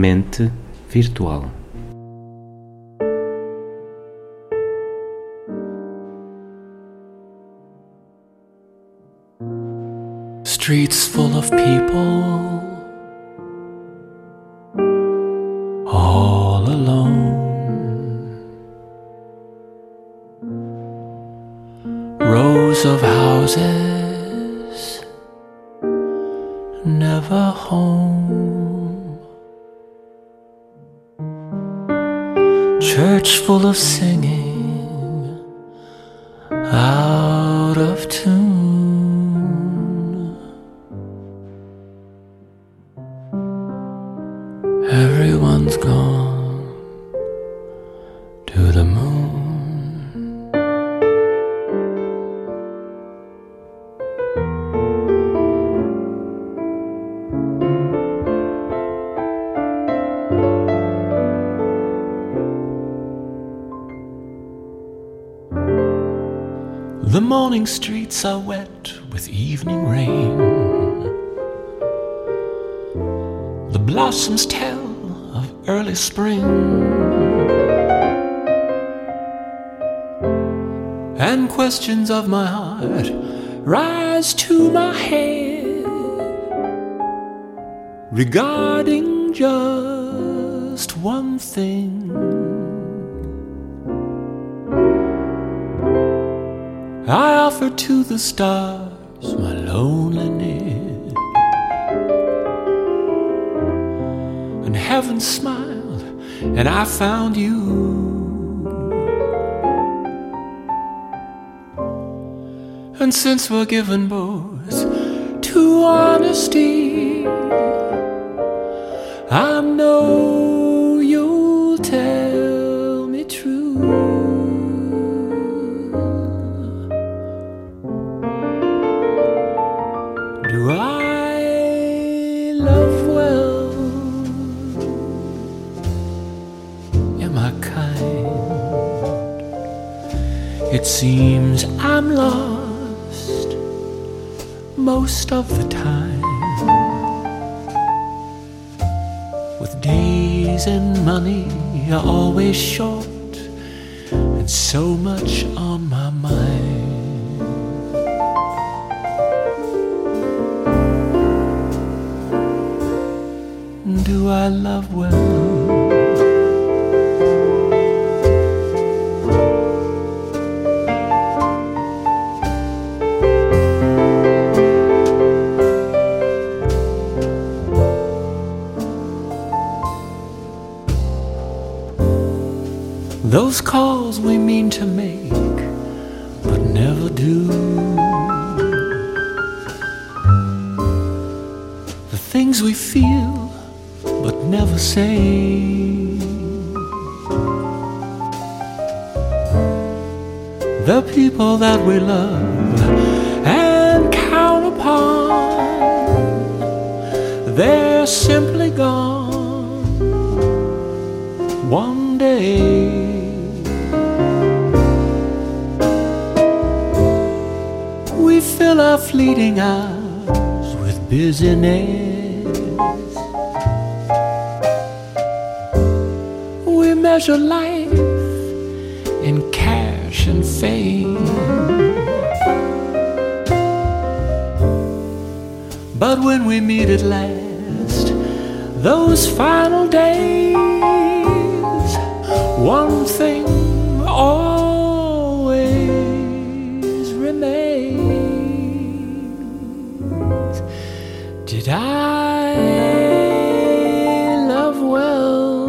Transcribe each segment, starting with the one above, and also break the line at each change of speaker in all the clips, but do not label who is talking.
Mente Virtual.
Streets full of people, out of tune. Early spring. And questions of my heart rise to my head regarding just one thing. I offer to the stars my loneliness. Heaven smiled, and I found you. And since we're given both to honesty, most of the time. With days and money are always short, and so much on my mind. Do I love well? Those calls we mean to make, but never do. The things we feel, but never say. The people that we love and count upon, they're simply gone one day. Fill our fleeting hours with busyness. We measure life in cash and fame. But when we meet at last, those final days, one thing I love well?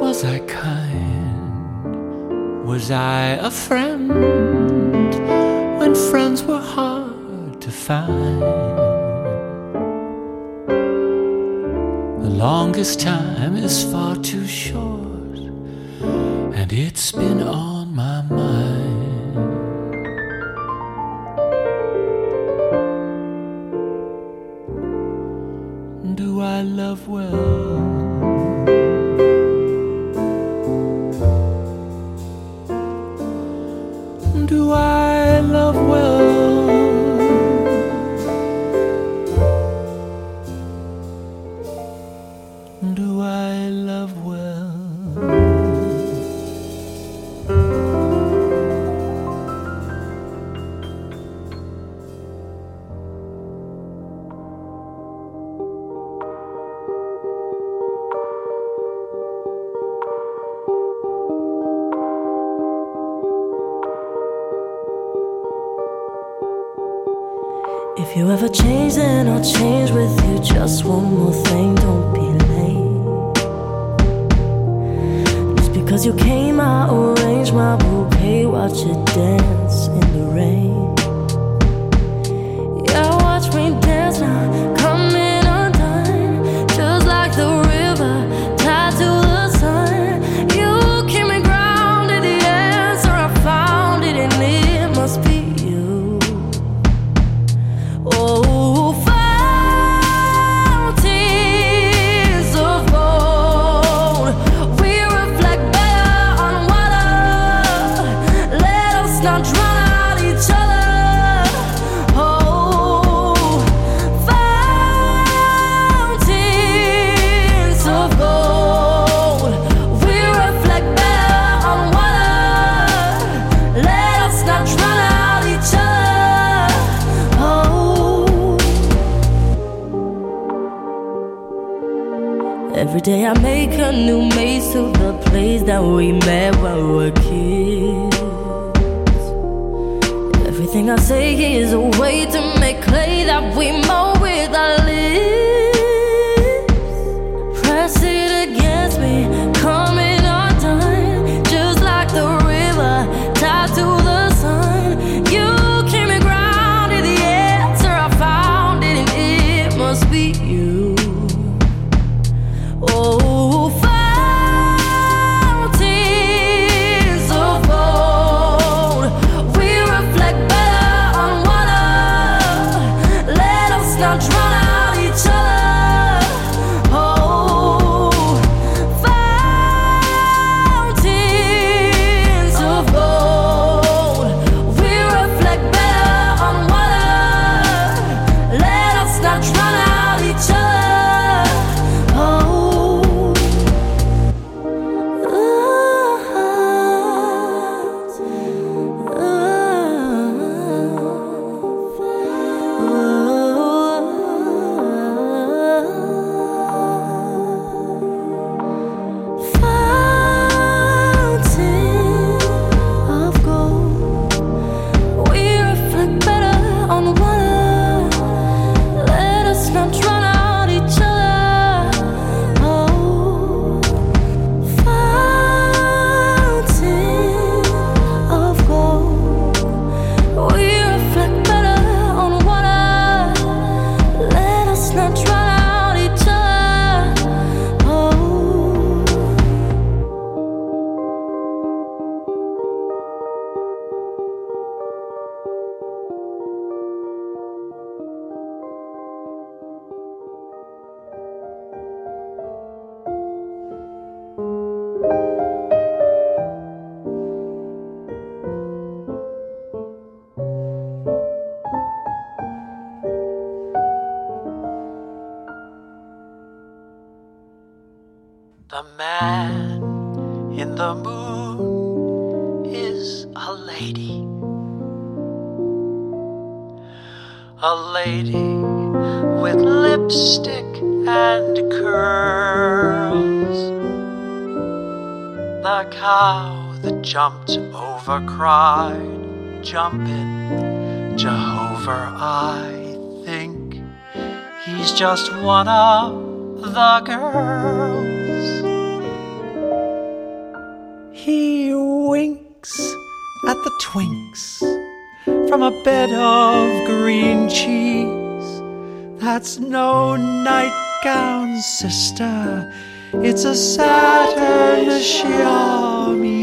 Was I kind? Was I a friend when friends were hard to find? The longest time is far too short, and it's been on my mind.
you ever change, then I'll change with you. Just one more thing, don't be late. Just because you came, I arranged my bouquet. Watch it dance in the rain. thing I say is a way to make clay that we mold.
man in the moon is a lady. A lady with lipstick and curls. The cow that jumped over cried, jumping. Jehovah, I think he's just one of the girls. the twinks from a bed of green cheese. That's no nightgown, sister. It's a Saturnishiami.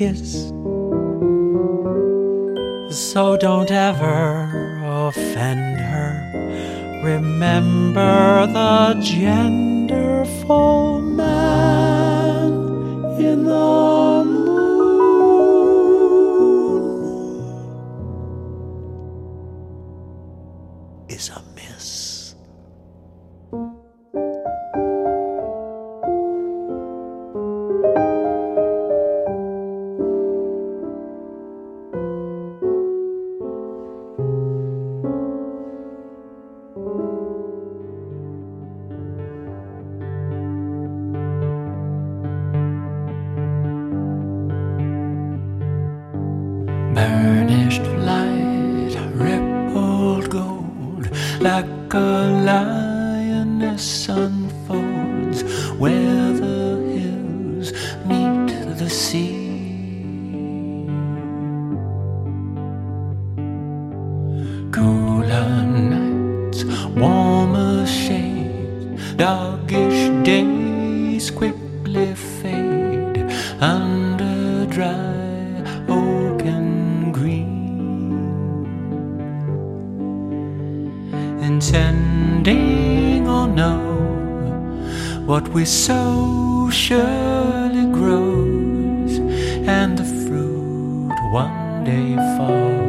Kiss. So don't ever offend her. Remember the genderful man in the like a lioness unfolds where the hills meet the sea. Cooler nights, warmer shades, we sow surely grows, and the fruit one day falls.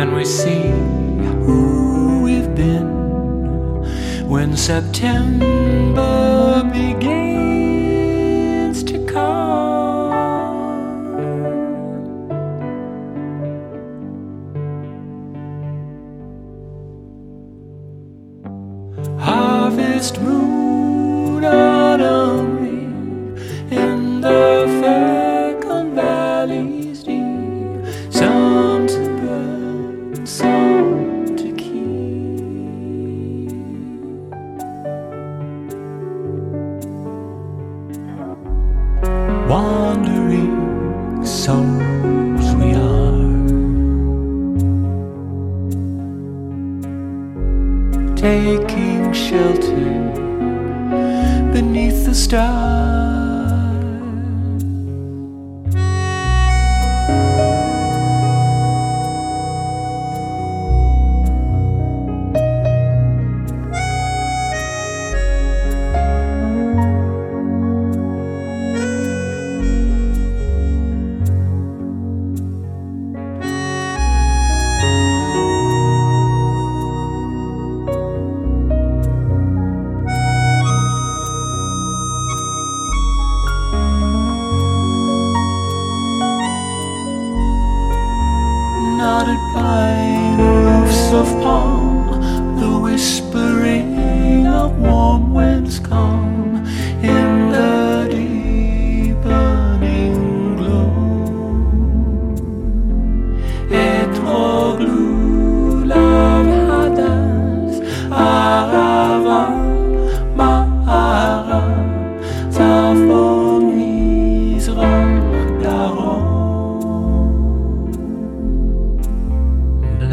and we see who we've been when September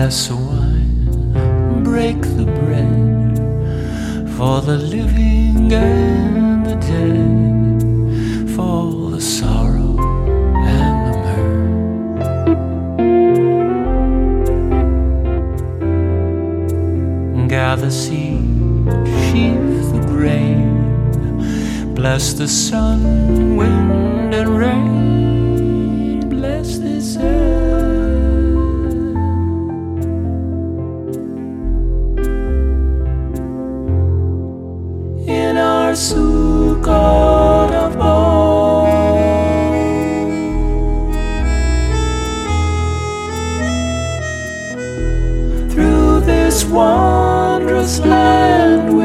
Bless Through this wondrous land